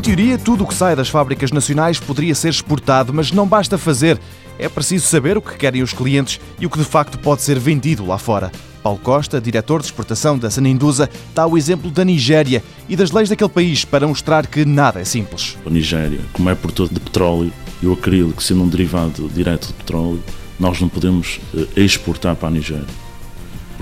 teoria, tudo o que sai das fábricas nacionais poderia ser exportado, mas não basta fazer. É preciso saber o que querem os clientes e o que de facto pode ser vendido lá fora. Paulo Costa, diretor de exportação da Sanindusa, dá o exemplo da Nigéria e das leis daquele país para mostrar que nada é simples. A Nigéria, como é produtor de petróleo e o acrílico sendo um derivado direto de petróleo, nós não podemos eh, exportar para a Nigéria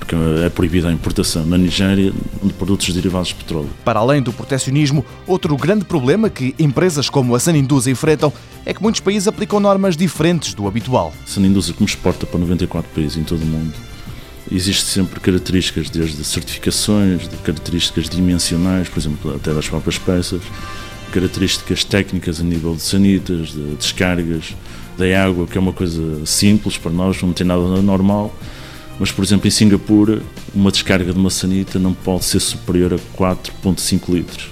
porque é proibida a importação na Nigéria de produtos derivados de petróleo. Para além do proteccionismo, outro grande problema que empresas como a Sanindusa enfrentam é que muitos países aplicam normas diferentes do habitual. A Sanindusa, como exporta para 94 países em todo o mundo, existe sempre características, desde certificações, de características dimensionais, por exemplo, até das próprias peças, características técnicas a nível de sanitas, de descargas da água, que é uma coisa simples para nós, não tem nada normal, mas, por exemplo, em Singapura, uma descarga de uma sanita não pode ser superior a 4,5 litros.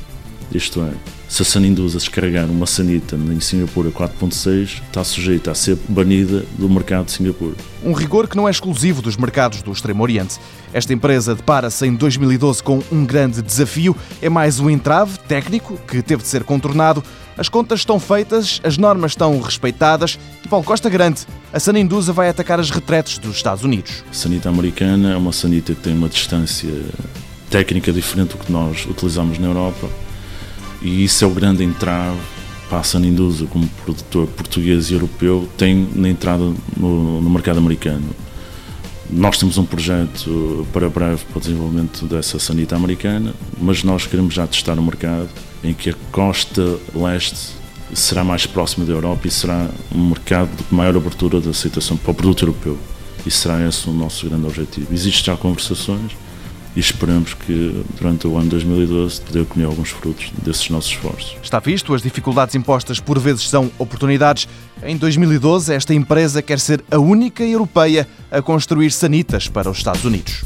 Isto é, se a Sanindusa descarregar uma sanita em Singapura 4.6, está sujeita a ser banida do mercado de Singapura. Um rigor que não é exclusivo dos mercados do Extremo Oriente. Esta empresa depara-se em 2012 com um grande desafio. É mais um entrave técnico que teve de ser contornado. As contas estão feitas, as normas estão respeitadas e Paulo Costa garante a Sanindusa vai atacar as retretes dos Estados Unidos. A sanita americana é uma sanita que tem uma distância técnica diferente do que nós utilizamos na Europa e isso é o grande entrave para a Sanindusa como produtor português e europeu tem na entrada no, no, mercado americano. Nós temos um projeto para breve para o desenvolvimento dessa sanita americana, mas nós queremos já testar o mercado em que a costa leste será mais próxima da Europa e será um mercado de maior abertura de aceitação para o produto europeu. E será esse o nosso grande objetivo. Existem já conversações, e esperamos que durante o ano 2012 poder colher alguns frutos desses nossos esforços. Está visto, as dificuldades impostas por vezes são oportunidades. Em 2012, esta empresa quer ser a única europeia a construir sanitas para os Estados Unidos.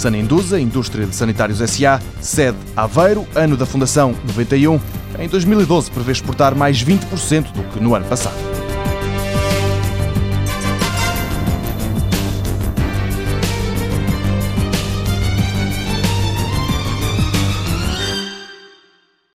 Sanindusa, Indústria de Sanitários SA, sede Aveiro, ano da fundação 91. Em 2012 prevê exportar mais 20% do que no ano passado.